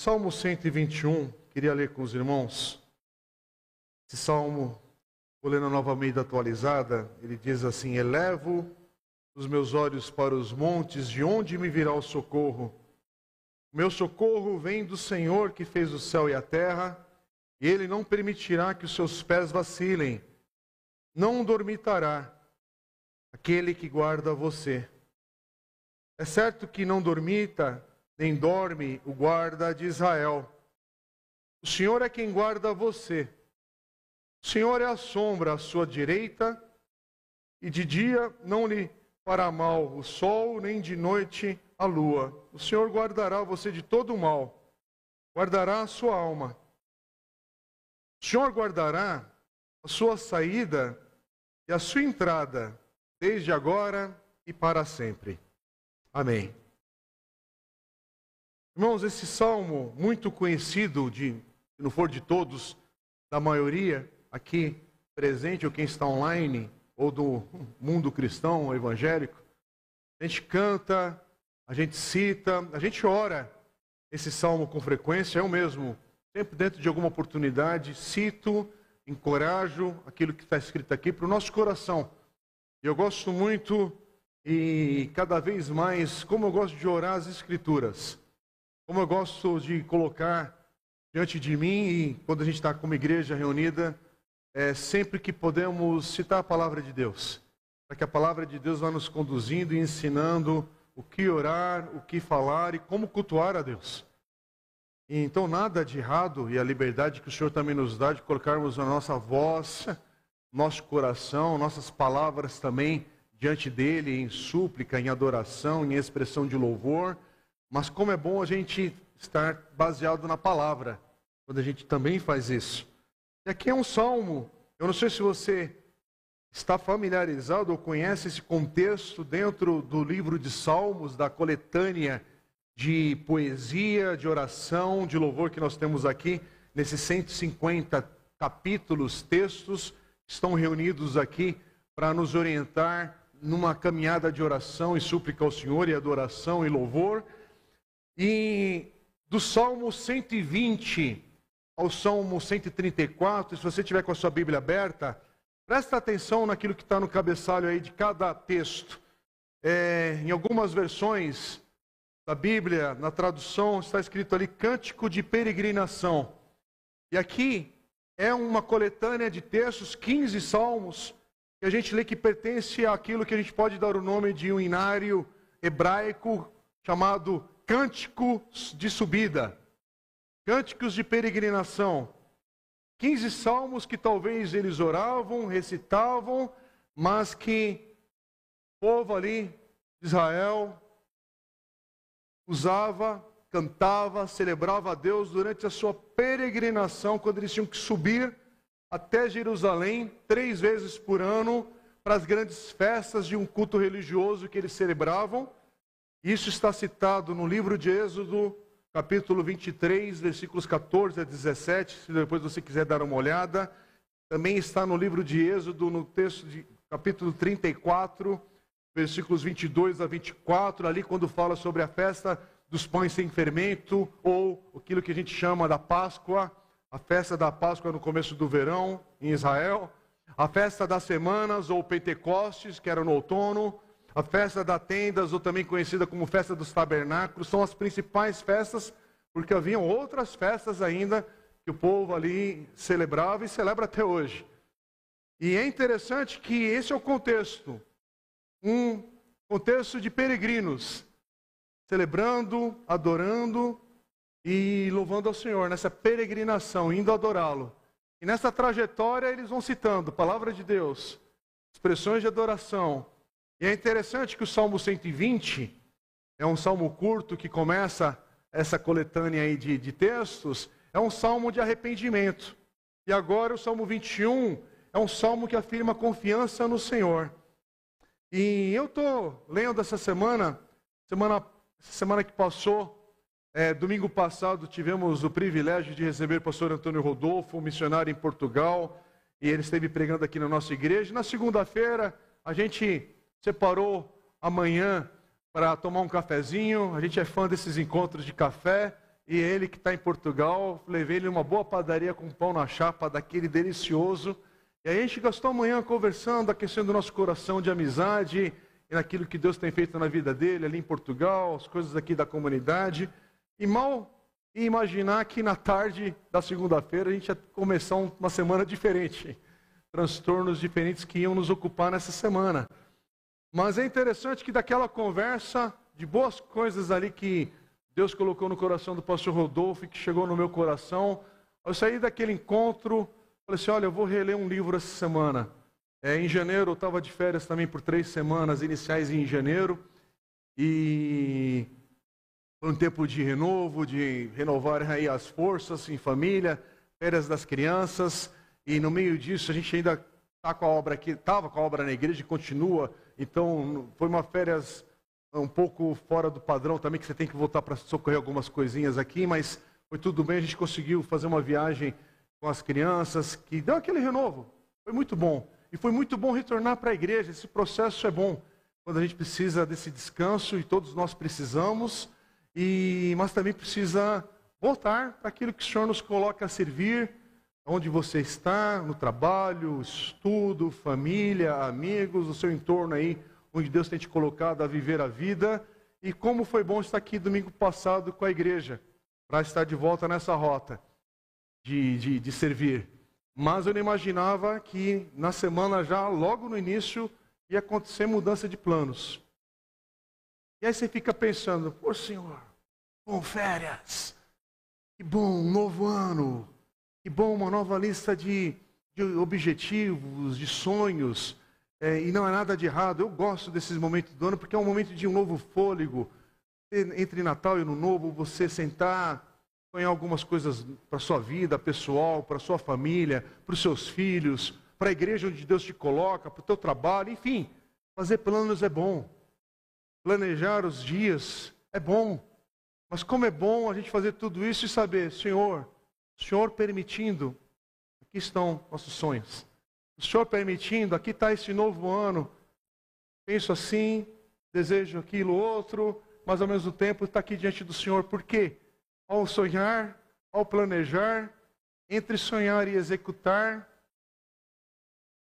Salmo 121, queria ler com os irmãos. Esse salmo, vou ler na nova Almeida atualizada, ele diz assim: Elevo os meus olhos para os montes, de onde me virá o socorro? O meu socorro vem do Senhor que fez o céu e a terra, e ele não permitirá que os seus pés vacilem. Não dormitará aquele que guarda você. É certo que não dormita, nem dorme o guarda de Israel. O Senhor é quem guarda você. O Senhor é a sombra à sua direita, e de dia não lhe fará mal o sol, nem de noite a lua. O Senhor guardará você de todo o mal, guardará a sua alma. O Senhor guardará a sua saída e a sua entrada, desde agora e para sempre. Amém. Irmãos, esse salmo muito conhecido, de, se não for de todos, da maioria aqui presente ou quem está online, ou do mundo cristão ou evangélico, a gente canta, a gente cita, a gente ora esse salmo com frequência, eu mesmo, sempre dentro de alguma oportunidade, cito, encorajo aquilo que está escrito aqui para o nosso coração. E eu gosto muito e cada vez mais, como eu gosto de orar as Escrituras, como eu gosto de colocar diante de mim e quando a gente está como igreja reunida, é, sempre que podemos citar a palavra de Deus, para que a palavra de Deus vá nos conduzindo e ensinando o que orar, o que falar e como cultuar a Deus. E, então, nada de errado e a liberdade que o Senhor também nos dá de colocarmos a nossa voz, nosso coração, nossas palavras também diante dele em súplica, em adoração, em expressão de louvor. Mas como é bom a gente estar baseado na palavra, quando a gente também faz isso. E aqui é um salmo, eu não sei se você está familiarizado ou conhece esse contexto dentro do livro de Salmos, da coletânea de poesia, de oração, de louvor que nós temos aqui, nesses 150 capítulos, textos, estão reunidos aqui para nos orientar numa caminhada de oração e súplica ao Senhor, e adoração e louvor. E do Salmo 120 ao Salmo 134, se você tiver com a sua Bíblia aberta, Presta atenção naquilo que está no cabeçalho aí de cada texto. É, em algumas versões da Bíblia, na tradução, está escrito ali cântico de peregrinação. E aqui é uma coletânea de textos, 15 salmos, que a gente lê que pertence àquilo que a gente pode dar o nome de um inário hebraico chamado Cânticos de Subida. Cânticos de peregrinação. 15 salmos que talvez eles oravam, recitavam, mas que o povo ali Israel usava, cantava, celebrava a Deus durante a sua peregrinação, quando eles tinham que subir até Jerusalém três vezes por ano para as grandes festas de um culto religioso que eles celebravam. Isso está citado no livro de Êxodo, capítulo 23, versículos 14 a 17, se depois você quiser dar uma olhada. Também está no livro de Êxodo, no texto de capítulo 34, versículos 22 a 24, ali quando fala sobre a festa dos pães sem fermento, ou aquilo que a gente chama da Páscoa, a festa da Páscoa no começo do verão em Israel, a festa das semanas, ou Pentecostes, que era no outono, a festa das tendas, ou também conhecida como festa dos tabernáculos, são as principais festas, porque haviam outras festas ainda que o povo ali celebrava e celebra até hoje. E é interessante que esse é o contexto. Um contexto de peregrinos, celebrando, adorando e louvando ao Senhor nessa peregrinação, indo adorá-lo. E nessa trajetória eles vão citando palavra de Deus, expressões de adoração, e é interessante que o Salmo 120 é um salmo curto que começa essa coletânea aí de, de textos, é um salmo de arrependimento. E agora o Salmo 21 é um salmo que afirma confiança no Senhor. E eu estou lendo essa semana, semana, semana que passou, é, domingo passado tivemos o privilégio de receber o pastor Antônio Rodolfo, um missionário em Portugal, e ele esteve pregando aqui na nossa igreja. Na segunda-feira, a gente separou amanhã para tomar um cafezinho. A gente é fã desses encontros de café e ele que está em Portugal, levei ele numa boa padaria com pão na chapa, daquele delicioso. E aí a gente gastou a manhã conversando, aquecendo o nosso coração de amizade e naquilo que Deus tem feito na vida dele ali em Portugal, as coisas aqui da comunidade. E mal imaginar que na tarde da segunda-feira a gente ia começar uma semana diferente. Transtornos diferentes que iam nos ocupar nessa semana. Mas é interessante que daquela conversa, de boas coisas ali que Deus colocou no coração do pastor Rodolfo e que chegou no meu coração. Eu saí daquele encontro, falei assim: olha, eu vou reler um livro essa semana. É, em janeiro, eu estava de férias também por três semanas iniciais em janeiro. E foi um tempo de renovo, de renovar aí as forças em família, férias das crianças. E no meio disso, a gente ainda está com a obra aqui, estava com a obra na igreja e continua. Então, foi uma férias um pouco fora do padrão também, que você tem que voltar para socorrer algumas coisinhas aqui, mas foi tudo bem, a gente conseguiu fazer uma viagem com as crianças, que deu aquele renovo. Foi muito bom. E foi muito bom retornar para a igreja. Esse processo é bom quando a gente precisa desse descanso e todos nós precisamos, e mas também precisa voltar para aquilo que o Senhor nos coloca a servir, onde você está, no trabalho, estudo, família, amigos, o seu entorno aí, onde Deus tem te colocado a viver a vida. E como foi bom estar aqui domingo passado com a igreja, para estar de volta nessa rota de, de, de servir. Mas eu não imaginava que na semana já, logo no início, ia acontecer mudança de planos. E aí você fica pensando, pô Senhor, bom férias, que bom, novo ano, que bom uma nova lista de, de objetivos, de sonhos. É, e não é nada de errado. Eu gosto desses momentos do ano porque é um momento de um novo fôlego. Entre Natal e Ano Novo, você sentar, sonhar algumas coisas para a sua vida pessoal, para a sua família, para os seus filhos, para a igreja onde Deus te coloca, para o teu trabalho, enfim. Fazer planos é bom. Planejar os dias é bom. Mas como é bom a gente fazer tudo isso e saber, Senhor, Senhor permitindo, aqui estão nossos sonhos. O Senhor permitindo, aqui está esse novo ano. Penso assim, desejo aquilo outro, mas ao mesmo tempo está aqui diante do Senhor. Por quê? Ao sonhar, ao planejar, entre sonhar e executar,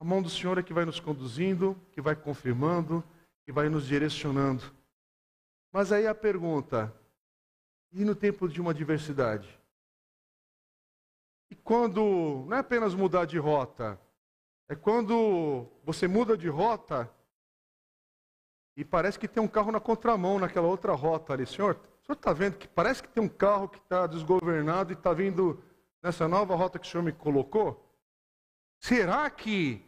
a mão do Senhor é que vai nos conduzindo, que vai confirmando, que vai nos direcionando. Mas aí a pergunta: e no tempo de uma adversidade? E quando não é apenas mudar de rota, é quando você muda de rota e parece que tem um carro na contramão naquela outra rota ali. Senhor, o senhor está vendo que parece que tem um carro que está desgovernado e está vindo nessa nova rota que o senhor me colocou? Será que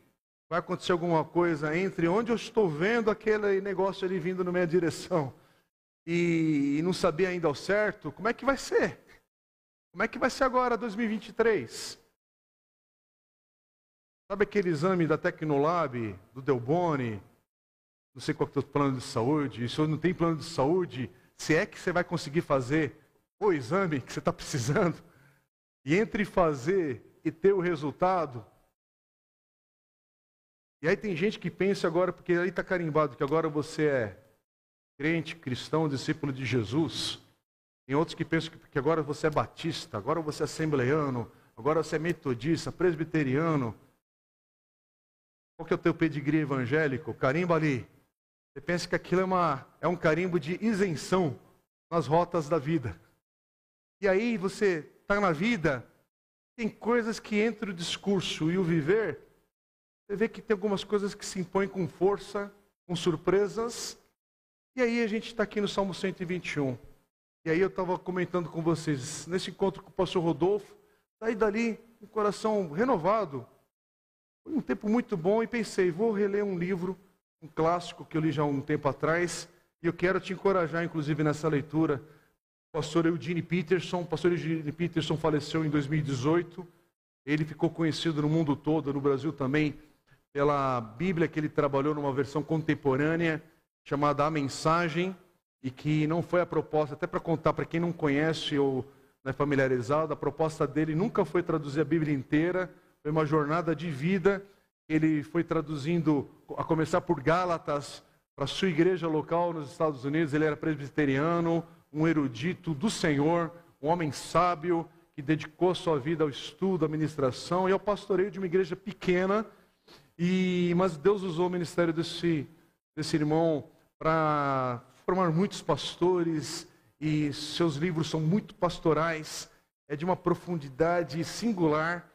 vai acontecer alguma coisa entre onde eu estou vendo aquele negócio ali vindo na minha direção e, não saber ainda ao certo? Como é que vai ser? Como é que vai ser agora 2023? Sabe aquele exame da Tecnolab, do Delboni? Não sei qual é o plano de saúde. E se não tem plano de saúde, se é que você vai conseguir fazer o exame que você está precisando, e entre fazer e ter o resultado. E aí tem gente que pensa agora, porque aí está carimbado, que agora você é crente, cristão, discípulo de Jesus. Tem outros que pensam que agora você é batista, agora você é assembleiano, agora você é metodista, presbiteriano. Qual que é o teu pedigree evangélico? Carimba ali. Você pensa que aquilo é, uma, é um carimbo de isenção nas rotas da vida. E aí você está na vida, tem coisas que entre o discurso e o viver, você vê que tem algumas coisas que se impõem com força, com surpresas. E aí a gente está aqui no Salmo 121. E aí eu estava comentando com vocês, nesse encontro com o pastor Rodolfo, saí dali com o coração renovado, foi um tempo muito bom e pensei, vou reler um livro, um clássico que eu li já há um tempo atrás, e eu quero te encorajar, inclusive, nessa leitura. O pastor Eugene Peterson, o pastor Eugene Peterson faleceu em 2018. Ele ficou conhecido no mundo todo, no Brasil também, pela Bíblia que ele trabalhou numa versão contemporânea, chamada A Mensagem, e que não foi a proposta, até para contar para quem não conhece ou não é familiarizado, a proposta dele nunca foi traduzir a Bíblia inteira, foi uma jornada de vida. Ele foi traduzindo, a começar por Gálatas, para a sua igreja local nos Estados Unidos. Ele era presbiteriano, um erudito do Senhor, um homem sábio que dedicou sua vida ao estudo, à ministração e ao pastoreio de uma igreja pequena. E mas Deus usou o ministério desse desse irmão para formar muitos pastores e seus livros são muito pastorais, é de uma profundidade singular.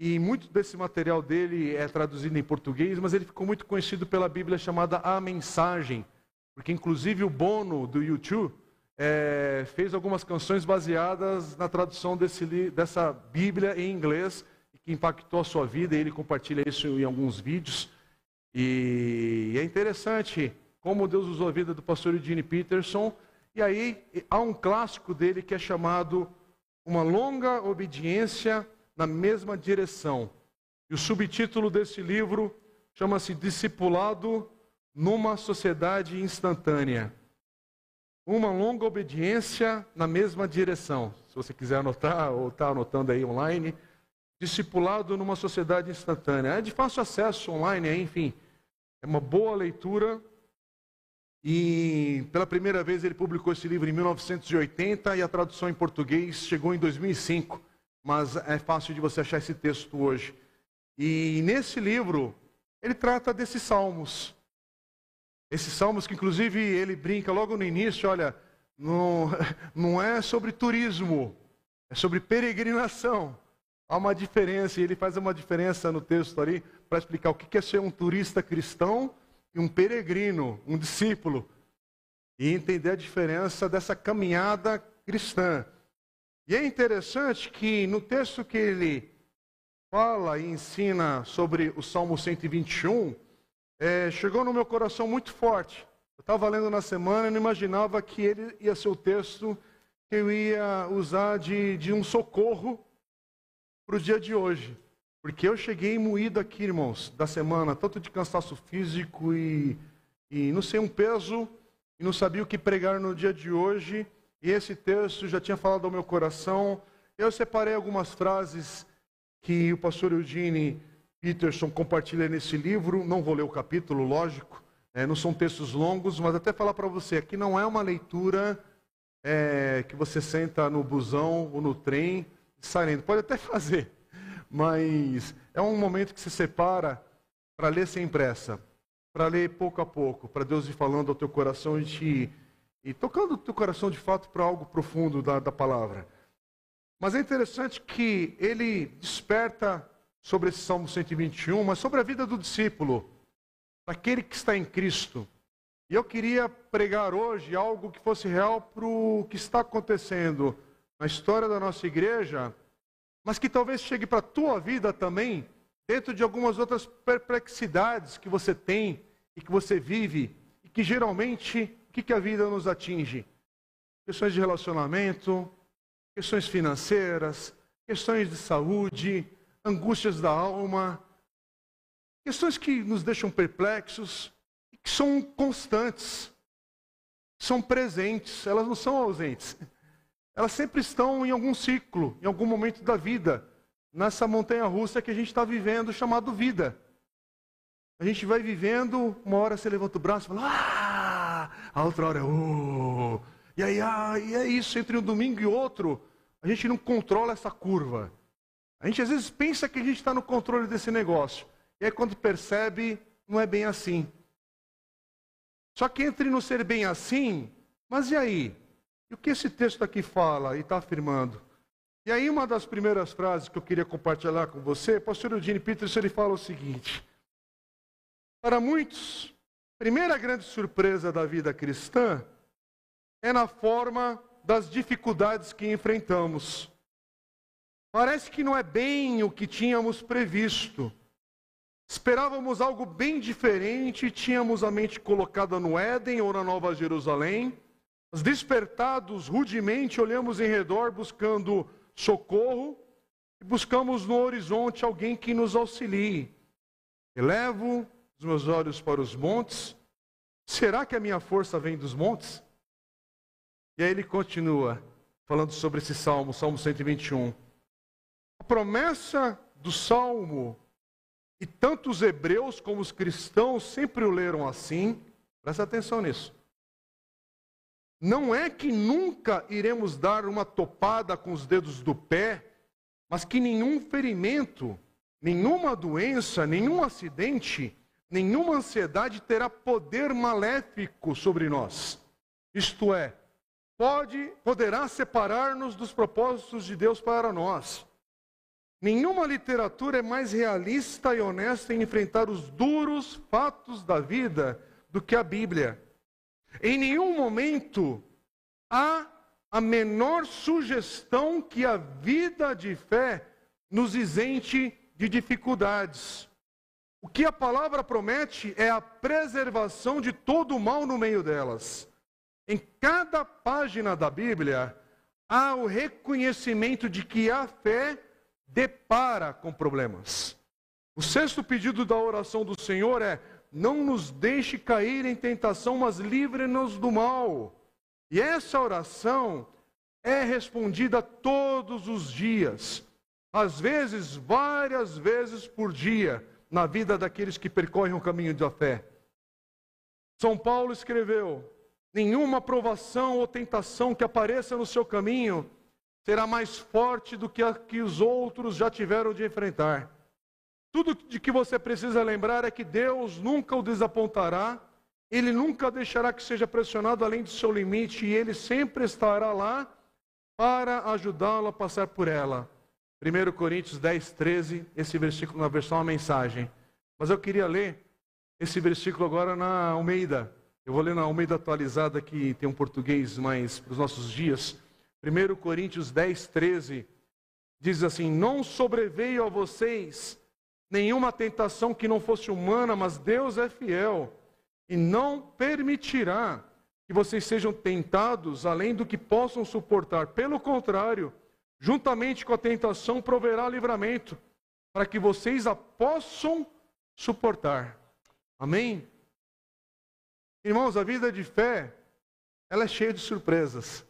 E muito desse material dele é traduzido em português, mas ele ficou muito conhecido pela Bíblia chamada A Mensagem, porque inclusive o Bono do YouTube é, fez algumas canções baseadas na tradução desse, dessa Bíblia em inglês, que impactou a sua vida, e ele compartilha isso em alguns vídeos. E é interessante como Deus usou a vida do pastor Eugene Peterson. E aí há um clássico dele que é chamado Uma Longa Obediência na mesma direção. E o subtítulo desse livro chama-se Discipulado numa Sociedade Instantânea. Uma longa obediência na mesma direção. Se você quiser anotar ou está anotando aí online, Discipulado numa Sociedade Instantânea. É de fácil acesso online, enfim. É uma boa leitura. E pela primeira vez ele publicou esse livro em 1980 e a tradução em português chegou em 2005 mas é fácil de você achar esse texto hoje. E nesse livro, ele trata desses salmos. Esses salmos que, inclusive, ele brinca logo no início: olha, não, não é sobre turismo, é sobre peregrinação. Há uma diferença, e ele faz uma diferença no texto ali para explicar o que é ser um turista cristão um peregrino, um discípulo. E entender a diferença dessa caminhada cristã. E é interessante que no texto que ele fala e ensina sobre o Salmo 121, é, chegou no meu coração muito forte. Eu estava lendo na semana e não imaginava que ele ia ser o texto que eu ia usar de, de um socorro para o dia de hoje. Porque eu cheguei moído aqui, irmãos, da semana, tanto de cansaço físico e, e não sei, um peso, e não sabia o que pregar no dia de hoje. E esse texto já tinha falado ao meu coração. Eu separei algumas frases que o pastor Eugene Peterson compartilha nesse livro. Não vou ler o capítulo, lógico. É, não são textos longos, mas até falar para você, aqui não é uma leitura é, que você senta no busão ou no trem saindo. Pode até fazer, mas é um momento que se separa para ler sem pressa, para ler pouco a pouco, para Deus ir falando ao teu coração e te e tocando o teu coração de fato para algo profundo da, da palavra. Mas é interessante que ele desperta sobre esse Salmo 121, mas sobre a vida do discípulo, daquele que está em Cristo. E eu queria pregar hoje algo que fosse real para o que está acontecendo na história da nossa igreja, mas que talvez chegue para a tua vida também, dentro de algumas outras perplexidades que você tem e que você vive, e que geralmente que, que a vida nos atinge? Questões de relacionamento, questões financeiras, questões de saúde, angústias da alma, questões que nos deixam perplexos e que são constantes, são presentes, elas não são ausentes. Elas sempre estão em algum ciclo, em algum momento da vida, nessa montanha russa que a gente está vivendo, chamado vida. A gente vai vivendo, uma hora você levanta o braço e fala, ah! a outra hora é, oh. E aí, ah, e é isso, entre um domingo e outro, a gente não controla essa curva. A gente às vezes pensa que a gente está no controle desse negócio. E aí quando percebe, não é bem assim. Só que entre não ser bem assim, mas e aí? E o que esse texto aqui fala e está afirmando? E aí uma das primeiras frases que eu queria compartilhar com você, pastor Eugene Peterson, ele fala o seguinte. Para muitos, primeira grande surpresa da vida cristã é na forma das dificuldades que enfrentamos. Parece que não é bem o que tínhamos previsto. Esperávamos algo bem diferente, tínhamos a mente colocada no Éden ou na Nova Jerusalém. Despertados rudemente, olhamos em redor buscando socorro e buscamos no horizonte alguém que nos auxilie. Elevo os meus olhos para os montes. Será que a minha força vem dos montes? E aí ele continua falando sobre esse salmo, Salmo 121. A promessa do salmo, e tanto os hebreus como os cristãos sempre o leram assim, presta atenção nisso. Não é que nunca iremos dar uma topada com os dedos do pé, mas que nenhum ferimento, nenhuma doença, nenhum acidente, nenhuma ansiedade terá poder maléfico sobre nós. Isto é, pode, poderá separar-nos dos propósitos de Deus para nós. Nenhuma literatura é mais realista e honesta em enfrentar os duros fatos da vida do que a Bíblia. Em nenhum momento há a menor sugestão que a vida de fé nos isente de dificuldades. O que a palavra promete é a preservação de todo o mal no meio delas. Em cada página da Bíblia há o reconhecimento de que a fé depara com problemas. O sexto pedido da oração do Senhor é: não nos deixe cair em tentação, mas livre-nos do mal. E essa oração é respondida todos os dias, às vezes várias vezes por dia, na vida daqueles que percorrem o caminho da fé. São Paulo escreveu: nenhuma provação ou tentação que apareça no seu caminho será mais forte do que a que os outros já tiveram de enfrentar. Tudo de que você precisa lembrar é que Deus nunca o desapontará, Ele nunca deixará que seja pressionado além do seu limite e Ele sempre estará lá para ajudá-lo a passar por ela. 1 Coríntios 10, 13, esse versículo na versão a mensagem. Mas eu queria ler esse versículo agora na Almeida. Eu vou ler na Almeida atualizada, que tem um português mais para os nossos dias. 1 Coríntios 10, 13, diz assim: Não sobreveio a vocês nenhuma tentação que não fosse humana, mas Deus é fiel e não permitirá que vocês sejam tentados além do que possam suportar. Pelo contrário, juntamente com a tentação proverá livramento, para que vocês a possam suportar. Amém? Irmãos, a vida de fé, ela é cheia de surpresas.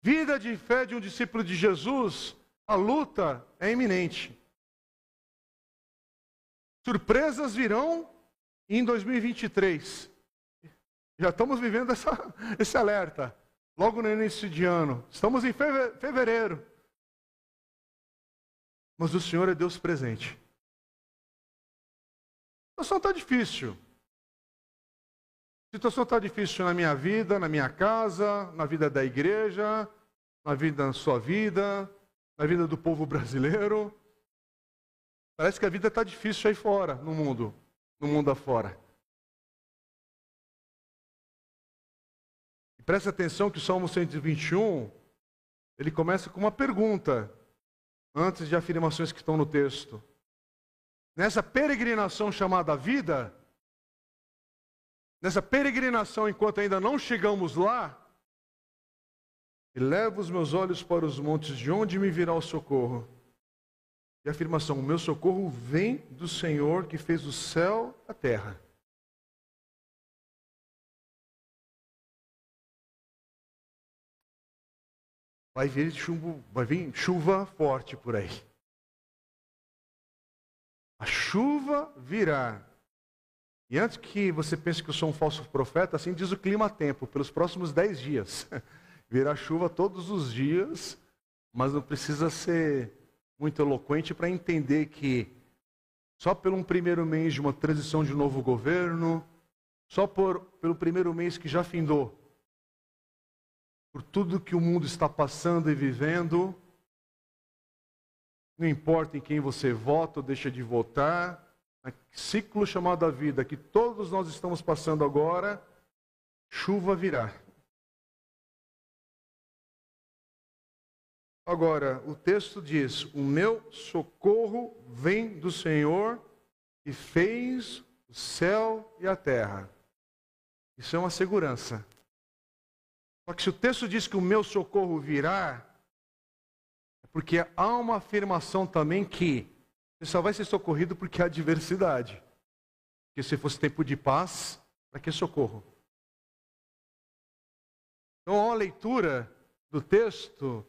Vida de fé de um discípulo de Jesus, a luta é iminente. Surpresas virão em 2023. Já estamos vivendo essa, esse alerta, logo no início de ano. Estamos em fevereiro. Mas o Senhor é Deus presente. A situação está difícil. A situação está difícil na minha vida, na minha casa, na vida da igreja, na vida, na sua vida, na vida do povo brasileiro. Parece que a vida está difícil aí fora, no mundo, no mundo afora. E preste atenção que o Salmo 121, ele começa com uma pergunta, antes de afirmações que estão no texto. Nessa peregrinação chamada vida, nessa peregrinação enquanto ainda não chegamos lá, elevo os meus olhos para os montes, de onde me virá o socorro? E a afirmação: o meu socorro vem do Senhor que fez o céu e a terra. Vai vir, chuva, vai vir chuva forte por aí. A chuva virá. E antes que você pense que eu sou um falso profeta, assim diz o clima-tempo, pelos próximos dez dias. Virá chuva todos os dias, mas não precisa ser muito eloquente para entender que só pelo um primeiro mês de uma transição de um novo governo, só por, pelo primeiro mês que já findou, por tudo que o mundo está passando e vivendo, não importa em quem você vota ou deixa de votar, ciclo chamado a vida que todos nós estamos passando agora, chuva virá. Agora, o texto diz: O meu socorro vem do Senhor que fez o céu e a terra. Isso é uma segurança. Só que se o texto diz que o meu socorro virá, é porque há uma afirmação também que você só vai ser socorrido porque há adversidade. Porque se fosse tempo de paz, para que socorro? Então, a leitura do texto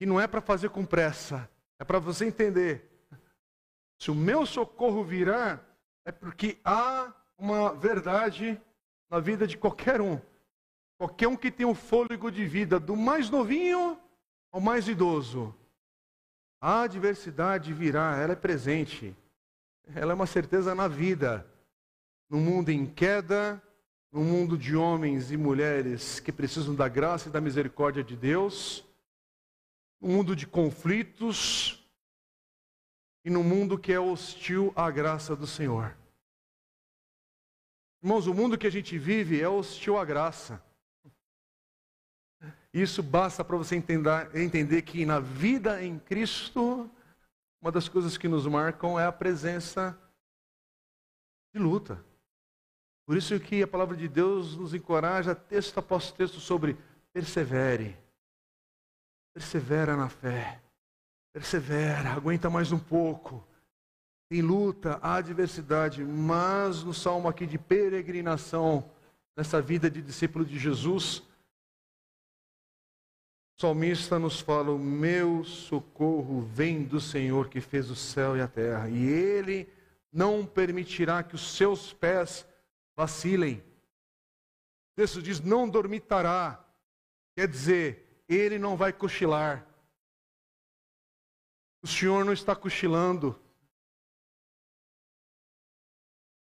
e não é para fazer com pressa, é para você entender. Se o meu socorro virá, é porque há uma verdade na vida de qualquer um. Qualquer um que tem um fôlego de vida, do mais novinho ao mais idoso, a adversidade virá, ela é presente. Ela é uma certeza na vida. No mundo em queda, no mundo de homens e mulheres que precisam da graça e da misericórdia de Deus, no mundo de conflitos e no mundo que é hostil à graça do Senhor. Irmãos, o mundo que a gente vive é hostil à graça. Isso basta para você entender, entender que na vida em Cristo, uma das coisas que nos marcam é a presença de luta. Por isso que a palavra de Deus nos encoraja texto após texto sobre persevere. Persevera na fé. Persevera, aguenta mais um pouco. Tem luta, há adversidade, mas no salmo aqui de peregrinação, nessa vida de discípulo de Jesus, o salmista nos fala: O meu socorro vem do Senhor que fez o céu e a terra, e Ele não permitirá que os seus pés vacilem. O texto diz: Não dormitará, quer dizer, Ele não vai cochilar. O Senhor não está cochilando.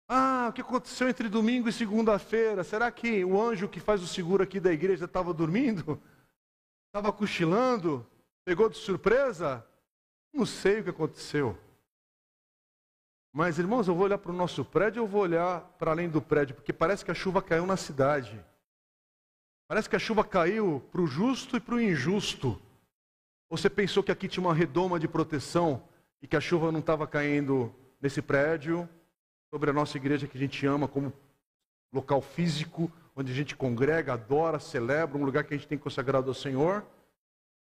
Ah, o que aconteceu entre domingo e segunda-feira? Será que o anjo que faz o seguro aqui da igreja estava dormindo? Estava cochilando? Pegou de surpresa? Não sei o que aconteceu. Mas, irmãos, eu vou olhar para o nosso prédio ou vou olhar para além do prédio? Porque parece que a chuva caiu na cidade. Parece que a chuva caiu para o justo e para o injusto. Você pensou que aqui tinha uma redoma de proteção e que a chuva não estava caindo nesse prédio, sobre a nossa igreja que a gente ama como local físico, onde a gente congrega, adora, celebra, um lugar que a gente tem consagrado ao Senhor.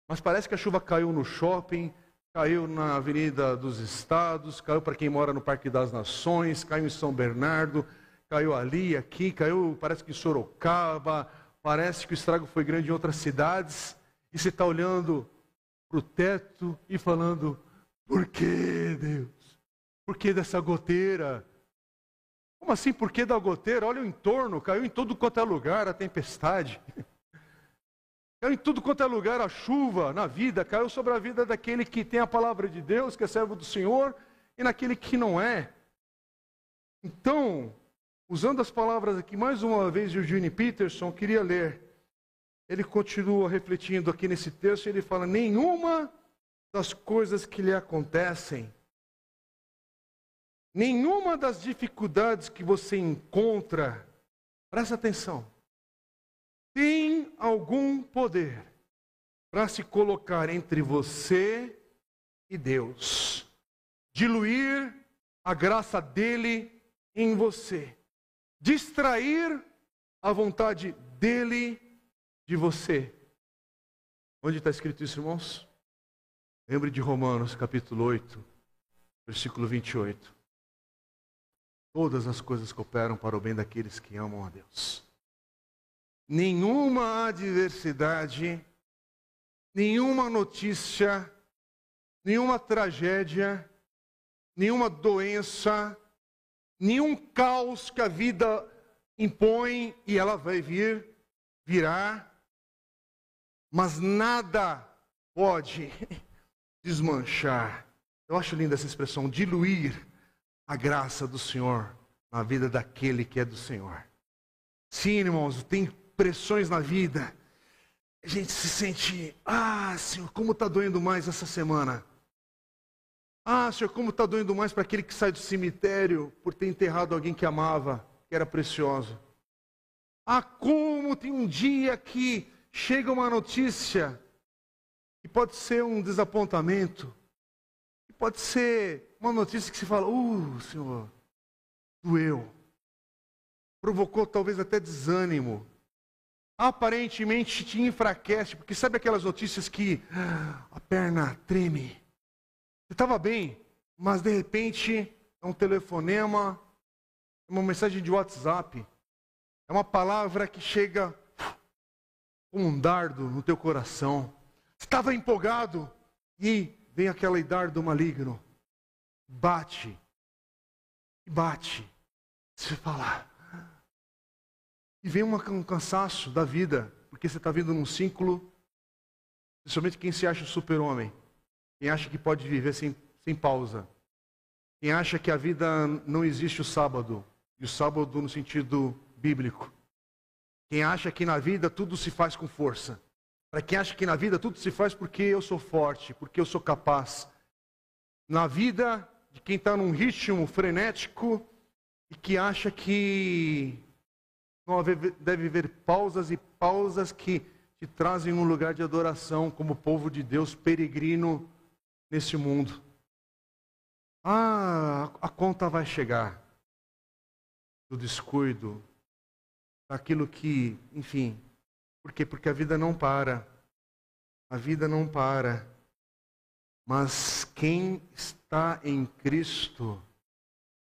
Mas parece que a chuva caiu no shopping, caiu na Avenida dos Estados, caiu para quem mora no Parque das Nações, caiu em São Bernardo, caiu ali, aqui, caiu, parece que em Sorocaba, parece que o estrago foi grande em outras cidades, e você está olhando para o teto e falando: por que, Deus? Por que dessa goteira? Como assim, por que da goteira? Olha o entorno, caiu em todo quanto é lugar a tempestade. Caiu em tudo quanto é lugar a chuva na vida, caiu sobre a vida daquele que tem a palavra de Deus, que é servo do Senhor, e naquele que não é. Então, usando as palavras aqui mais uma vez de Eugene Peterson, queria ler. Ele continua refletindo aqui nesse texto, e ele fala: nenhuma das coisas que lhe acontecem Nenhuma das dificuldades que você encontra, presta atenção, tem algum poder para se colocar entre você e Deus, diluir a graça dele em você, distrair a vontade dele de você. Onde está escrito isso, irmãos? Lembre de Romanos capítulo 8, versículo 28. Todas as coisas cooperam para o bem daqueles que amam a Deus. Nenhuma adversidade, nenhuma notícia, nenhuma tragédia, nenhuma doença, nenhum caos que a vida impõe e ela vai vir, virá, mas nada pode desmanchar. Eu acho linda essa expressão, diluir a graça do Senhor na vida daquele que é do Senhor. Sim, irmãos, tem pressões na vida. A gente se sente, ah, Senhor, como está doendo mais essa semana. Ah, Senhor, como está doendo mais para aquele que sai do cemitério por ter enterrado alguém que amava, que era precioso. Ah, como tem um dia que chega uma notícia que pode ser um desapontamento, que pode ser uma notícia que se fala, uh, Senhor, doeu. Provocou talvez até desânimo. Aparentemente te enfraquece, porque sabe aquelas notícias que ah, a perna treme? Você estava bem, mas de repente é um telefonema, é uma mensagem de WhatsApp, é uma palavra que chega como um dardo no teu coração. Você estava empolgado e vem aquele dardo maligno. Bate, bate. Você fala, E vem um cansaço da vida, porque você está vindo num ciclo, principalmente quem se acha super-homem, quem acha que pode viver sem, sem pausa, quem acha que a vida não existe o sábado, e o sábado no sentido bíblico. Quem acha que na vida tudo se faz com força. Para quem acha que na vida tudo se faz porque eu sou forte, porque eu sou capaz. Na vida de quem está num ritmo frenético e que acha que não deve haver pausas e pausas que te trazem um lugar de adoração como povo de Deus peregrino nesse mundo. Ah, a conta vai chegar do descuido, daquilo que, enfim, por quê? Porque a vida não para. A vida não para. Mas quem está em Cristo,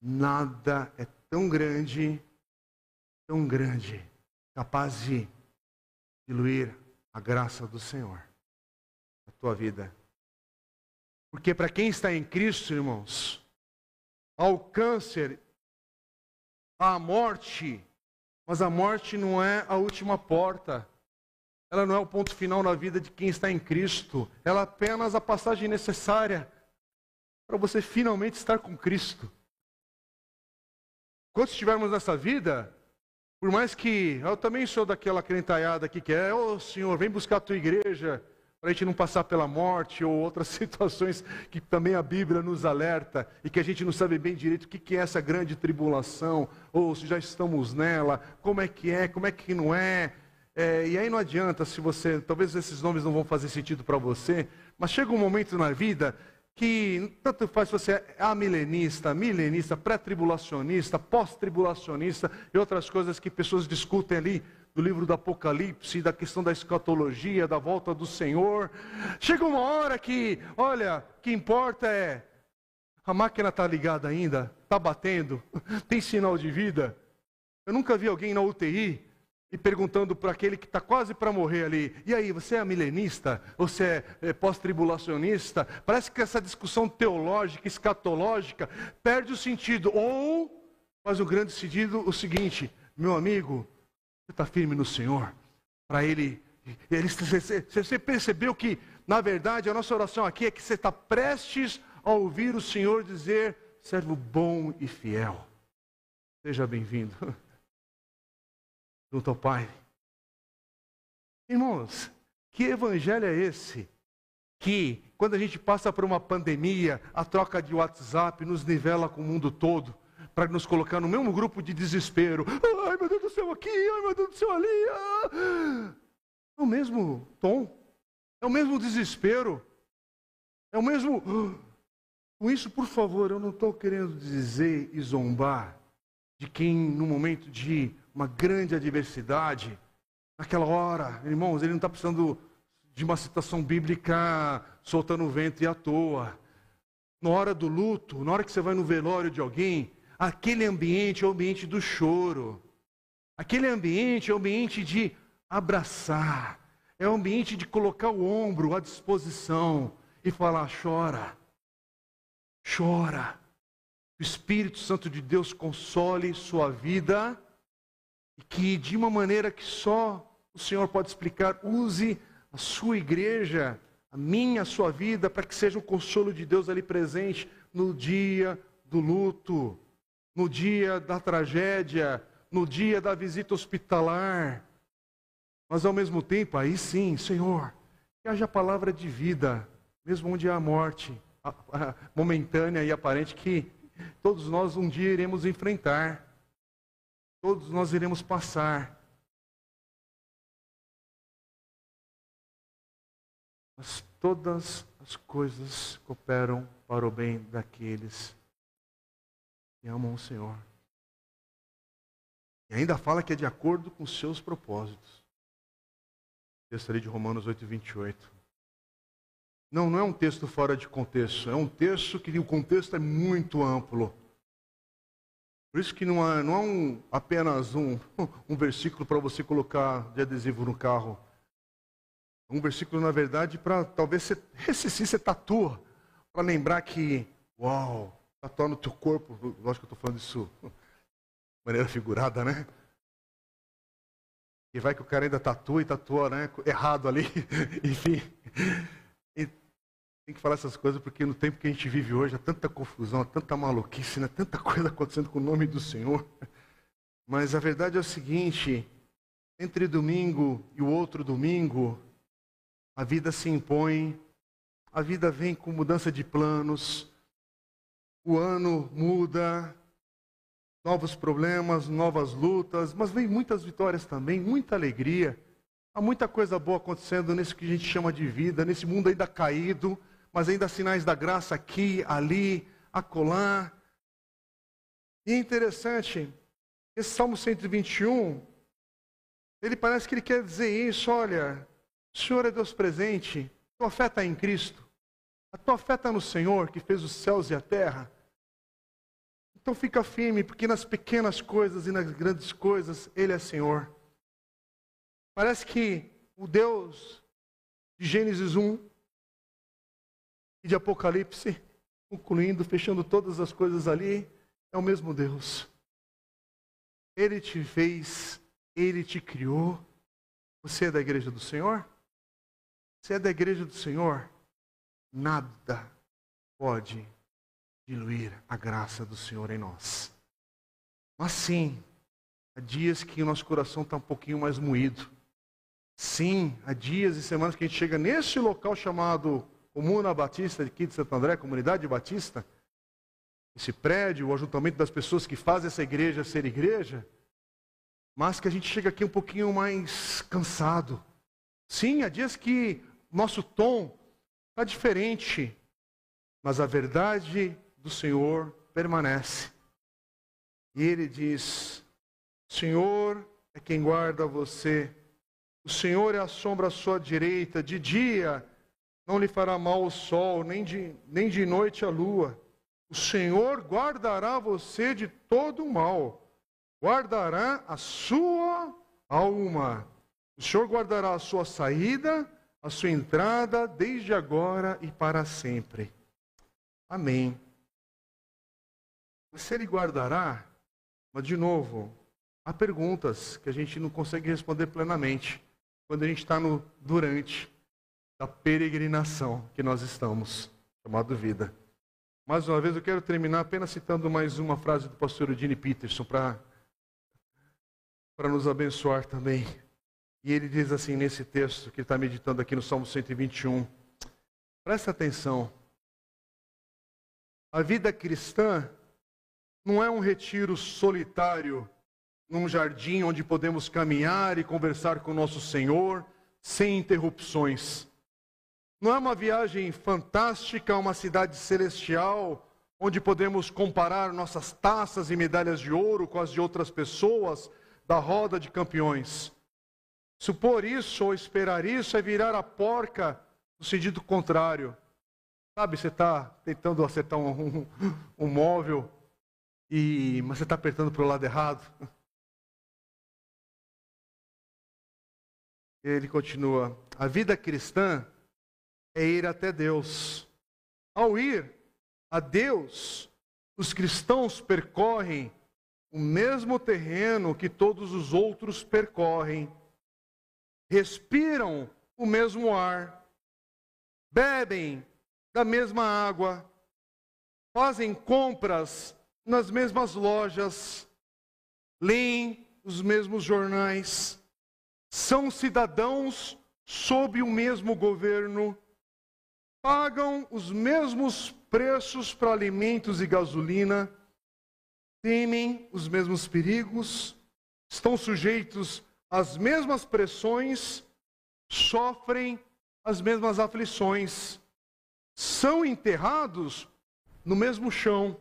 nada é tão grande, tão grande, capaz de diluir a graça do Senhor na tua vida. Porque para quem está em Cristo, irmãos, ao câncer, à morte, mas a morte não é a última porta. Ela não é o ponto final na vida de quem está em Cristo. Ela é apenas a passagem necessária para você finalmente estar com Cristo. Quando estivermos nessa vida, por mais que eu também sou daquela crentalhada aqui que é, ô oh, Senhor, vem buscar a tua igreja, para a gente não passar pela morte ou outras situações que também a Bíblia nos alerta e que a gente não sabe bem direito o que é essa grande tribulação, ou se já estamos nela, como é que é, como é que não é. é e aí não adianta se você, talvez esses nomes não vão fazer sentido para você, mas chega um momento na vida que tanto faz se você é amilenista, milenista, pré-tribulacionista, pós-tribulacionista e outras coisas que pessoas discutem ali do livro do Apocalipse, da questão da escatologia, da volta do Senhor. Chega uma hora que, olha, o que importa é a máquina está ligada ainda, está batendo, tem sinal de vida. Eu nunca vi alguém na UTI e perguntando para aquele que está quase para morrer ali: e aí, você é milenista? Você é, é pós-tribulacionista? Parece que essa discussão teológica, escatológica, perde o sentido. Ou faz o grande sentido o seguinte: meu amigo, você está firme no Senhor? Para Ele. ele você percebeu que, na verdade, a nossa oração aqui é que você está prestes a ouvir o Senhor dizer: servo bom e fiel. Seja bem-vindo. Junto ao Pai. Irmãos, que evangelho é esse? Que, quando a gente passa por uma pandemia, a troca de WhatsApp nos nivela com o mundo todo para nos colocar no mesmo grupo de desespero. Ai, meu Deus do céu, aqui, ai, meu Deus do céu, ali. Ah. É o mesmo tom, é o mesmo desespero, é o mesmo. Com isso, por favor, eu não estou querendo dizer e zombar de quem, no momento de uma grande adversidade, naquela hora, irmãos, ele não está precisando de uma citação bíblica soltando o ventre à toa. Na hora do luto, na hora que você vai no velório de alguém, Aquele ambiente é o ambiente do choro. Aquele ambiente é o ambiente de abraçar. É o ambiente de colocar o ombro à disposição e falar: chora, chora. O Espírito Santo de Deus console sua vida e que, de uma maneira que só o Senhor pode explicar, use a sua igreja, a minha, a sua vida, para que seja o consolo de Deus ali presente no dia do luto no dia da tragédia, no dia da visita hospitalar. Mas ao mesmo tempo, aí sim, Senhor, que haja palavra de vida, mesmo onde há a morte momentânea e aparente que todos nós um dia iremos enfrentar. Todos nós iremos passar. Mas todas as coisas cooperam para o bem daqueles amam o Senhor. E ainda fala que é de acordo com os seus propósitos. Texto ali de Romanos 8, 28. Não, não é um texto fora de contexto. É um texto que o contexto é muito amplo. Por isso que não é, não é um, apenas um, um versículo para você colocar de adesivo no carro. É um versículo, na verdade, para talvez você, esse sim você tatua, para lembrar que, uau, tatuar no teu corpo, lógico que eu estou falando isso de maneira figurada, né? E vai que o cara ainda tatua e tatua né, errado ali. Enfim. E tem que falar essas coisas porque no tempo que a gente vive hoje há tanta confusão, há tanta maluquice, né, tanta coisa acontecendo com o nome do Senhor. Mas a verdade é o seguinte: entre domingo e o outro domingo, a vida se impõe, a vida vem com mudança de planos, o ano muda, novos problemas, novas lutas, mas vem muitas vitórias também, muita alegria. Há muita coisa boa acontecendo nesse que a gente chama de vida, nesse mundo ainda caído, mas ainda há sinais da graça aqui, ali, acolá. E é interessante, esse Salmo 121, ele parece que ele quer dizer isso, olha, o Senhor é Deus presente, tua fé está em Cristo, a tua fé está no Senhor que fez os céus e a terra. Então fica firme, porque nas pequenas coisas e nas grandes coisas, Ele é Senhor. Parece que o Deus de Gênesis 1 e de Apocalipse, concluindo, fechando todas as coisas ali, é o mesmo Deus. Ele te fez, Ele te criou. Você é da igreja do Senhor? Você é da igreja do Senhor? Nada pode diluir a graça do Senhor em nós. Mas sim, há dias que o nosso coração está um pouquinho mais moído. Sim, há dias e semanas que a gente chega nesse local chamado Comuna Batista aqui de Santo André, Comunidade Batista, esse prédio, o ajuntamento das pessoas que fazem essa igreja ser igreja, mas que a gente chega aqui um pouquinho mais cansado. Sim, há dias que nosso tom está diferente, mas a verdade do Senhor permanece. E ele diz: Senhor é quem guarda você. O Senhor é a sombra à sua direita. De dia não lhe fará mal o sol, nem de, nem de noite a lua. O Senhor guardará você de todo o mal. Guardará a sua alma. O Senhor guardará a sua saída, a sua entrada, desde agora e para sempre. Amém. Se ele guardará, mas de novo, há perguntas que a gente não consegue responder plenamente quando a gente está no durante da peregrinação que nós estamos, chamado vida. Mais uma vez, eu quero terminar apenas citando mais uma frase do pastor Eugene Peterson para para nos abençoar também. E ele diz assim nesse texto que está meditando aqui no Salmo 121. Presta atenção. A vida cristã não é um retiro solitário num jardim onde podemos caminhar e conversar com nosso Senhor sem interrupções. Não é uma viagem fantástica a uma cidade celestial onde podemos comparar nossas taças e medalhas de ouro com as de outras pessoas da roda de campeões. Supor isso ou esperar isso é virar a porca no sentido contrário. Sabe, você está tentando acertar um, um, um móvel e mas você está apertando para o lado errado. Ele continua: a vida cristã é ir até Deus. Ao ir a Deus, os cristãos percorrem o mesmo terreno que todos os outros percorrem, respiram o mesmo ar, bebem da mesma água, fazem compras nas mesmas lojas, leem os mesmos jornais, são cidadãos sob o mesmo governo, pagam os mesmos preços para alimentos e gasolina, temem os mesmos perigos, estão sujeitos às mesmas pressões, sofrem as mesmas aflições, são enterrados no mesmo chão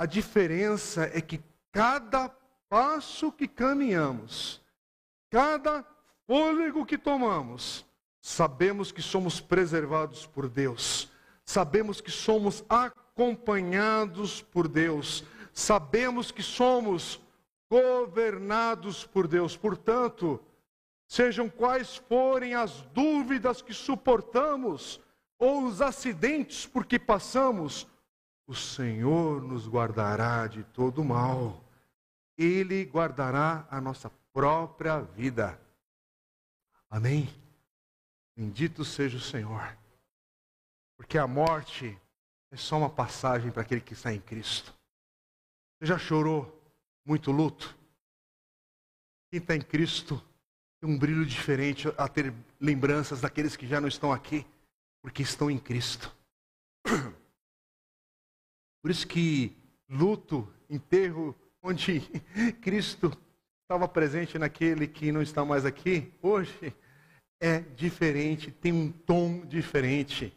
a diferença é que cada passo que caminhamos, cada fôlego que tomamos, sabemos que somos preservados por Deus, sabemos que somos acompanhados por Deus, sabemos que somos governados por Deus. Portanto, sejam quais forem as dúvidas que suportamos ou os acidentes por que passamos, o Senhor nos guardará de todo mal. Ele guardará a nossa própria vida. Amém? Bendito seja o Senhor. Porque a morte é só uma passagem para aquele que está em Cristo. Você já chorou muito luto? Quem está em Cristo tem um brilho diferente a ter lembranças daqueles que já não estão aqui, porque estão em Cristo. Por isso que luto, enterro, onde Cristo estava presente naquele que não está mais aqui, hoje é diferente, tem um tom diferente.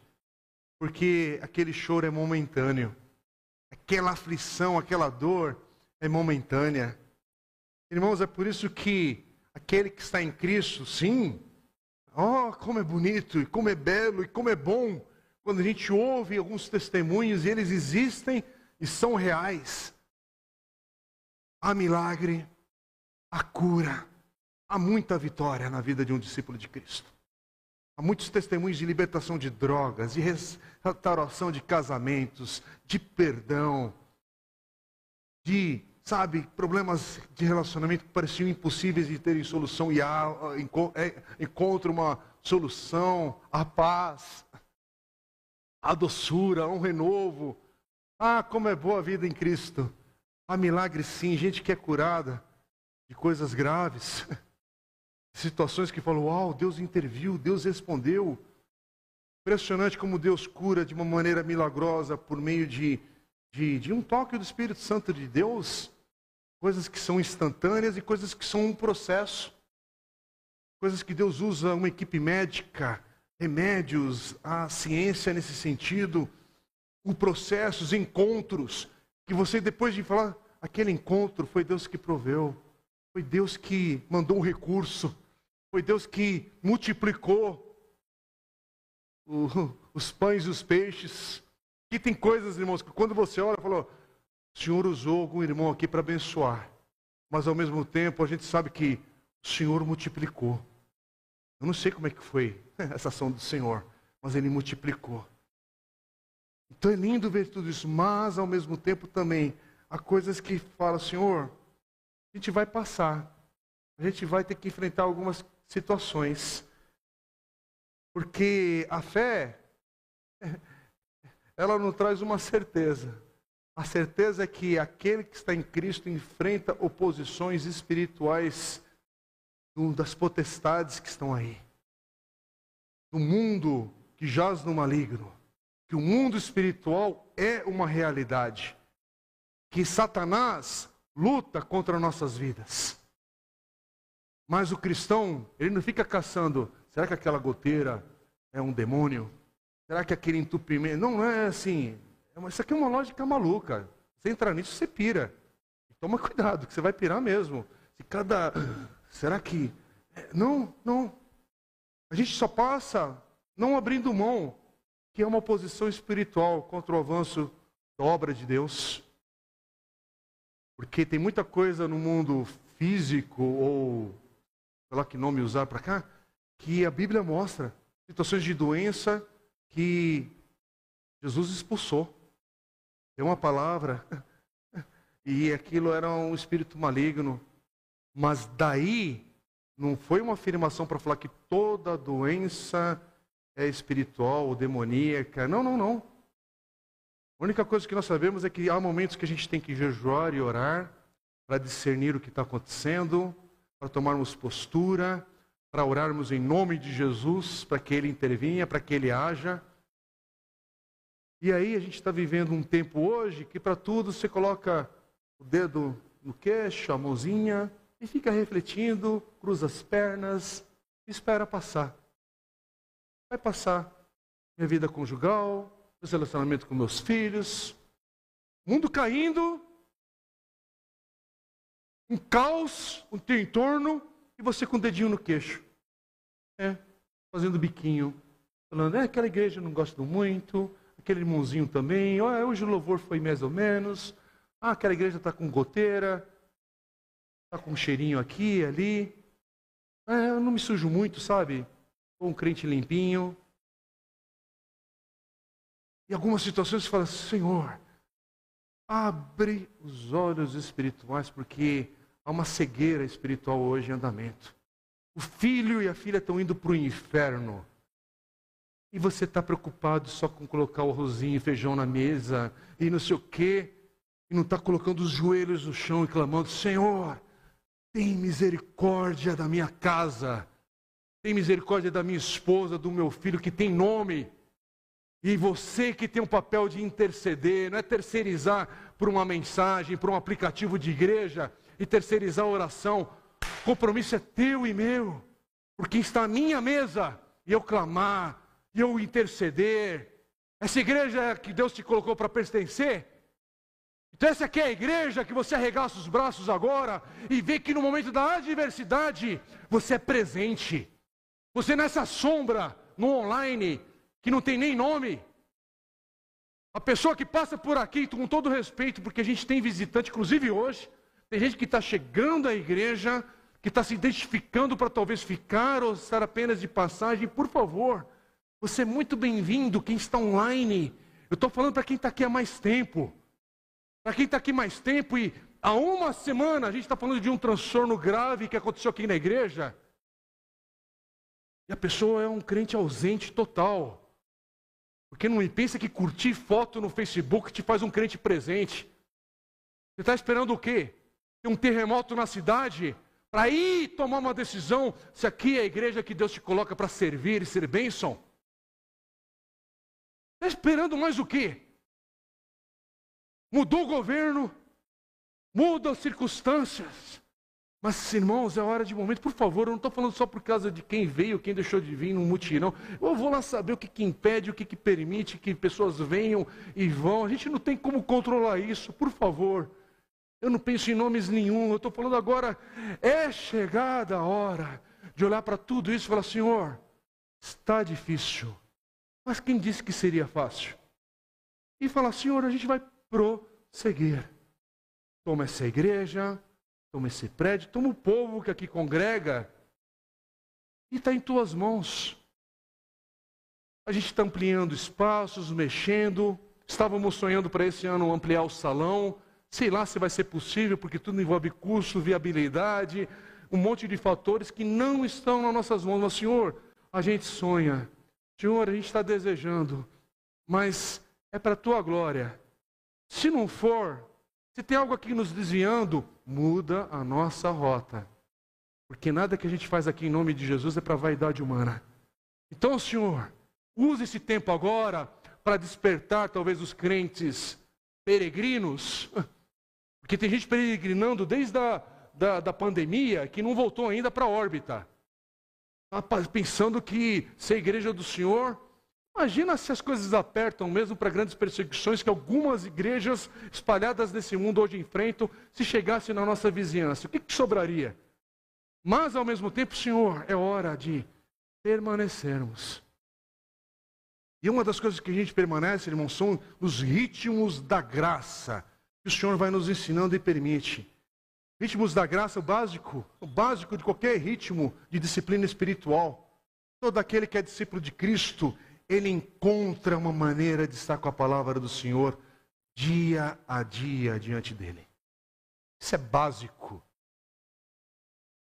Porque aquele choro é momentâneo. Aquela aflição, aquela dor é momentânea. Irmãos, é por isso que aquele que está em Cristo, sim, oh, como é bonito, e como é belo, e como é bom quando a gente ouve alguns testemunhos e eles existem e são reais. Há milagre, há cura, há muita vitória na vida de um discípulo de Cristo. Há muitos testemunhos de libertação de drogas, de restauração de casamentos, de perdão, de, sabe, problemas de relacionamento que pareciam impossíveis de terem solução e há, é, encontra uma solução, a paz, a doçura, um renovo. Ah, como é boa a vida em Cristo. Há milagres sim, gente que é curada de coisas graves. Situações que falam, uau, Deus interviu, Deus respondeu. Impressionante como Deus cura de uma maneira milagrosa por meio de, de, de um toque do Espírito Santo de Deus. Coisas que são instantâneas e coisas que são um processo. Coisas que Deus usa uma equipe médica, remédios, a ciência nesse sentido, o processos, encontros, que você depois de falar, aquele encontro foi Deus que proveu, foi Deus que mandou um recurso, foi Deus que multiplicou o, os pães e os peixes. E tem coisas, irmãos, que quando você olha, falou, o Senhor usou algum irmão aqui para abençoar. Mas ao mesmo tempo a gente sabe que o Senhor multiplicou. Eu não sei como é que foi essa ação do Senhor, mas Ele multiplicou. Então é lindo ver tudo isso, mas ao mesmo tempo também há coisas que fala, Senhor, a gente vai passar. A gente vai ter que enfrentar algumas situações. Porque a fé, ela nos traz uma certeza. A certeza é que aquele que está em Cristo enfrenta oposições espirituais das potestades que estão aí. Do mundo que jaz no maligno. Que o mundo espiritual é uma realidade. Que Satanás luta contra nossas vidas. Mas o cristão, ele não fica caçando, será que aquela goteira é um demônio? Será que aquele entupimento. Não, não é assim. É isso aqui é uma lógica maluca. Você entrar nisso, você pira. Toma cuidado, que você vai pirar mesmo. Se cada. Será que. É, não, não. A gente só passa não abrindo mão, que é uma posição espiritual contra o avanço da obra de Deus. Porque tem muita coisa no mundo físico ou sei lá que nome usar para cá, que a Bíblia mostra situações de doença que Jesus expulsou. Deu uma palavra e aquilo era um espírito maligno. Mas daí não foi uma afirmação para falar que toda doença é espiritual ou demoníaca. Não, não, não. A única coisa que nós sabemos é que há momentos que a gente tem que jejuar e orar para discernir o que está acontecendo, para tomarmos postura, para orarmos em nome de Jesus, para que Ele intervinha, para que Ele haja. E aí a gente está vivendo um tempo hoje que para tudo você coloca o dedo no queixo, a mãozinha, e fica refletindo, cruza as pernas, espera passar. Vai passar minha vida conjugal, meu relacionamento com meus filhos, mundo caindo, um caos no teu entorno e você com o dedinho no queixo. É, fazendo biquinho. Falando, é, aquela igreja eu não gosto muito, aquele irmãozinho também, oh, hoje o louvor foi mais ou menos. Ah, aquela igreja está com goteira, está com um cheirinho aqui ali. É, eu não me sujo muito, sabe? Sou um crente limpinho. Em algumas situações você fala, Senhor, abre os olhos espirituais, porque Há uma cegueira espiritual hoje em andamento. O filho e a filha estão indo para o inferno. E você está preocupado só com colocar o arrozinho e feijão na mesa e não sei o quê. E não está colocando os joelhos no chão e clamando: Senhor, tem misericórdia da minha casa. Tem misericórdia da minha esposa, do meu filho que tem nome. E você que tem o papel de interceder, não é terceirizar por uma mensagem, por um aplicativo de igreja e terceirizar a oração. O compromisso é teu e meu. Porque está à minha mesa e eu clamar, e eu interceder. Essa igreja que Deus te colocou para pertencer. Então essa aqui é a igreja que você arregaça os braços agora e vê que no momento da adversidade você é presente. Você nessa sombra, no online, que não tem nem nome. A pessoa que passa por aqui, com todo respeito, porque a gente tem visitante, inclusive hoje, tem gente que está chegando à igreja, que está se identificando para talvez ficar ou estar apenas de passagem. Por favor, você é muito bem-vindo, quem está online. Eu estou falando para quem está aqui há mais tempo. Para quem está aqui mais tempo e há uma semana a gente está falando de um transtorno grave que aconteceu aqui na igreja. E a pessoa é um crente ausente total. Porque não pensa que curtir foto no Facebook te faz um crente presente. Você está esperando o quê? Ter um terremoto na cidade para ir tomar uma decisão se aqui é a igreja que Deus te coloca para servir e ser bênção? Está esperando mais o quê? Mudou o governo, mudam as circunstâncias. Mas, irmãos, é hora de momento, por favor, eu não estou falando só por causa de quem veio, quem deixou de vir no mutirão. Eu vou lá saber o que, que impede, o que, que permite que pessoas venham e vão. A gente não tem como controlar isso, por favor. Eu não penso em nomes nenhum, eu estou falando agora, é chegada a hora de olhar para tudo isso e falar, Senhor, está difícil, mas quem disse que seria fácil? E falar, Senhor, a gente vai prosseguir. Toma essa igreja, toma esse prédio, toma o povo que aqui congrega e está em tuas mãos. A gente está ampliando espaços, mexendo. Estávamos sonhando para esse ano ampliar o salão. Sei lá se vai ser possível, porque tudo envolve custo, viabilidade, um monte de fatores que não estão nas nossas mãos. Mas, Senhor, a gente sonha. Senhor, a gente está desejando. Mas é para a tua glória. Se não for, se tem algo aqui nos desviando, muda a nossa rota. Porque nada que a gente faz aqui em nome de Jesus é para vaidade humana. Então, Senhor, use esse tempo agora para despertar talvez os crentes peregrinos. Porque tem gente peregrinando desde a da, da pandemia que não voltou ainda para a órbita. Tá pensando que ser igreja do Senhor Imagina se as coisas apertam mesmo para grandes perseguições que algumas igrejas espalhadas nesse mundo hoje enfrentam, se chegasse na nossa vizinhança. O que, que sobraria? Mas, ao mesmo tempo, Senhor, é hora de permanecermos. E uma das coisas que a gente permanece, irmão, são os ritmos da graça que o Senhor vai nos ensinando e permite. Ritmos da graça, o básico, o básico de qualquer ritmo de disciplina espiritual. Todo aquele que é discípulo de Cristo, ele encontra uma maneira de estar com a palavra do Senhor dia a dia diante dele. Isso é básico.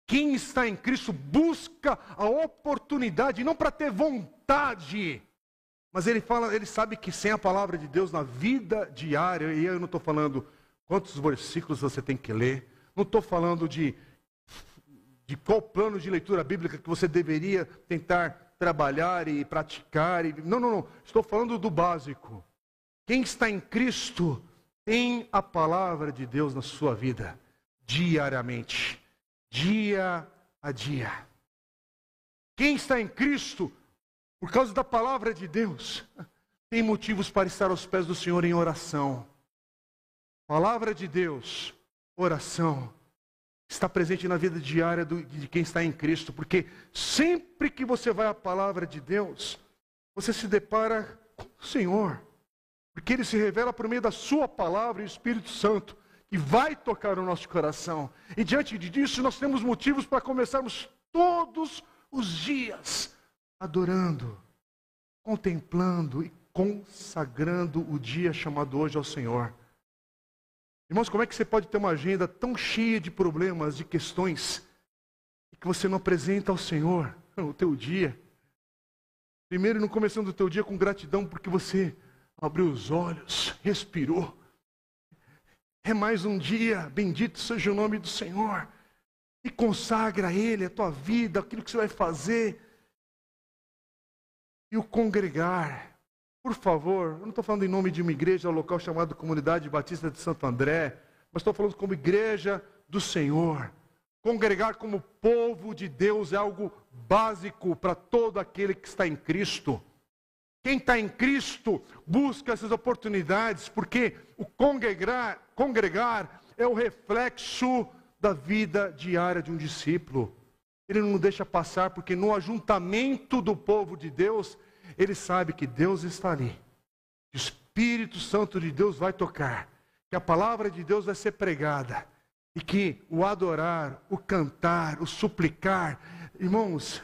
Quem está em Cristo busca a oportunidade, não para ter vontade, mas ele fala, ele sabe que sem a palavra de Deus na vida diária, e eu não estou falando quantos versículos você tem que ler, não estou falando de, de qual plano de leitura bíblica que você deveria tentar trabalhar e praticar. E... Não, não, não. Estou falando do básico. Quem está em Cristo tem a palavra de Deus na sua vida, diariamente, dia a dia. Quem está em Cristo, por causa da palavra de Deus, tem motivos para estar aos pés do Senhor em oração. Palavra de Deus, oração está presente na vida diária do, de quem está em Cristo, porque sempre que você vai à palavra de Deus, você se depara com o Senhor, porque Ele se revela por meio da Sua palavra e o Espírito Santo, que vai tocar o nosso coração. E diante disso, nós temos motivos para começarmos todos os dias adorando, contemplando e consagrando o dia chamado hoje ao Senhor. Irmãos, como é que você pode ter uma agenda tão cheia de problemas, de questões, que você não apresenta ao Senhor o teu dia? Primeiro, no começando do teu dia com gratidão, porque você abriu os olhos, respirou. É mais um dia, bendito seja o nome do Senhor. E consagra a Ele a tua vida, aquilo que você vai fazer. E o congregar. Por favor, eu não estou falando em nome de uma igreja local chamada Comunidade Batista de Santo André, mas estou falando como igreja do Senhor. Congregar como povo de Deus é algo básico para todo aquele que está em Cristo. Quem está em Cristo busca essas oportunidades, porque o congregar, congregar é o reflexo da vida diária de um discípulo. Ele não deixa passar, porque no ajuntamento do povo de Deus, ele sabe que Deus está ali. Que o Espírito Santo de Deus vai tocar. Que a palavra de Deus vai ser pregada. E que o adorar, o cantar, o suplicar, irmãos,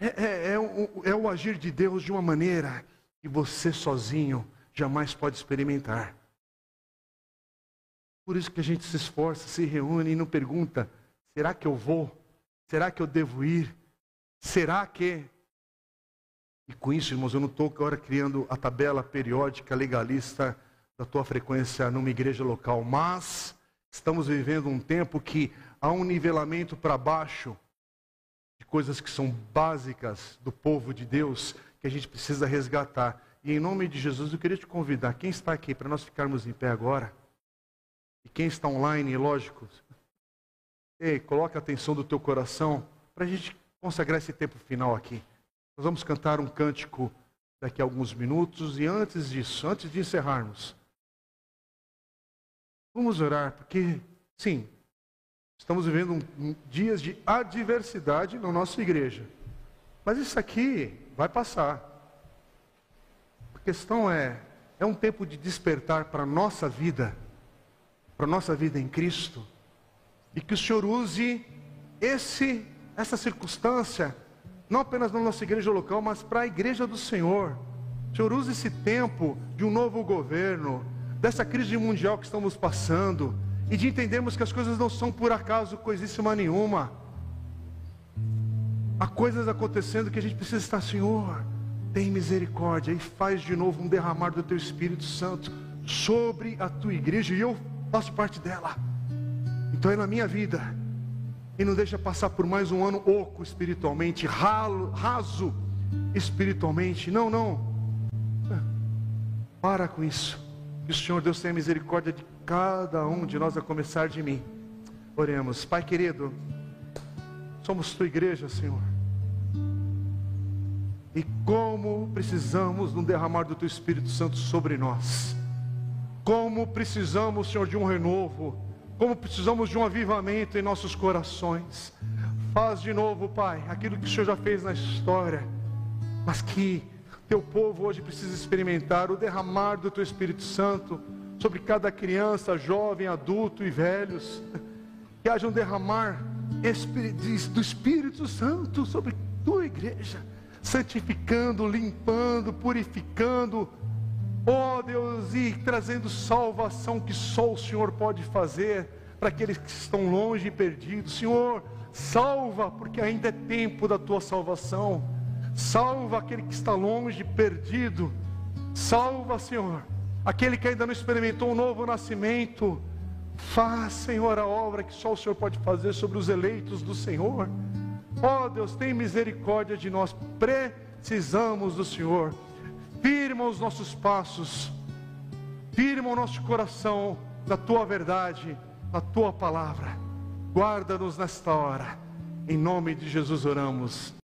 é, é, é, o, é o agir de Deus de uma maneira que você sozinho jamais pode experimentar. Por isso que a gente se esforça, se reúne e não pergunta: será que eu vou? Será que eu devo ir? Será que e com isso, irmãos, eu não estou agora criando a tabela periódica legalista da tua frequência numa igreja local, mas estamos vivendo um tempo que há um nivelamento para baixo de coisas que são básicas do povo de Deus que a gente precisa resgatar. E em nome de Jesus, eu queria te convidar, quem está aqui, para nós ficarmos em pé agora, e quem está online, lógico, ei, coloque a atenção do teu coração para a gente consagrar esse tempo final aqui. Nós vamos cantar um cântico daqui a alguns minutos e antes disso, antes de encerrarmos, vamos orar, porque, sim, estamos vivendo um, dias de adversidade na nossa igreja. Mas isso aqui vai passar. A questão é, é um tempo de despertar para a nossa vida, para a nossa vida em Cristo, e que o Senhor use esse, essa circunstância não apenas na nossa igreja local, mas para a igreja do Senhor. Senhor usa esse tempo de um novo governo, dessa crise mundial que estamos passando, e de entendermos que as coisas não são por acaso coisíssima nenhuma. Há coisas acontecendo que a gente precisa estar, Senhor, tem misericórdia e faz de novo um derramar do Teu Espírito Santo sobre a Tua igreja, e eu faço parte dela. Então é na minha vida e não deixa passar por mais um ano oco espiritualmente, ralo, raso espiritualmente. Não, não. Para com isso. Que o Senhor Deus tenha misericórdia de cada um de nós, a começar de mim. Oremos. Pai querido, somos tua igreja, Senhor. E como precisamos de um derramar do teu Espírito Santo sobre nós. Como precisamos, Senhor, de um renovo como precisamos de um avivamento em nossos corações. Faz de novo, Pai, aquilo que o Senhor já fez na história, mas que teu povo hoje precisa experimentar o derramar do teu Espírito Santo sobre cada criança, jovem, adulto e velhos. Que haja um derramar do Espírito Santo sobre tua igreja, santificando, limpando, purificando, Oh Deus, e trazendo salvação que só o Senhor pode fazer para aqueles que estão longe e perdidos. Senhor, salva, porque ainda é tempo da tua salvação. Salva aquele que está longe, perdido. Salva, Senhor, aquele que ainda não experimentou um novo nascimento. Faz, Senhor, a obra que só o Senhor pode fazer sobre os eleitos do Senhor. Oh Deus, tem misericórdia de nós. Precisamos do Senhor firma os nossos passos, firma o nosso coração na tua verdade, na tua palavra. Guarda-nos nesta hora. Em nome de Jesus oramos.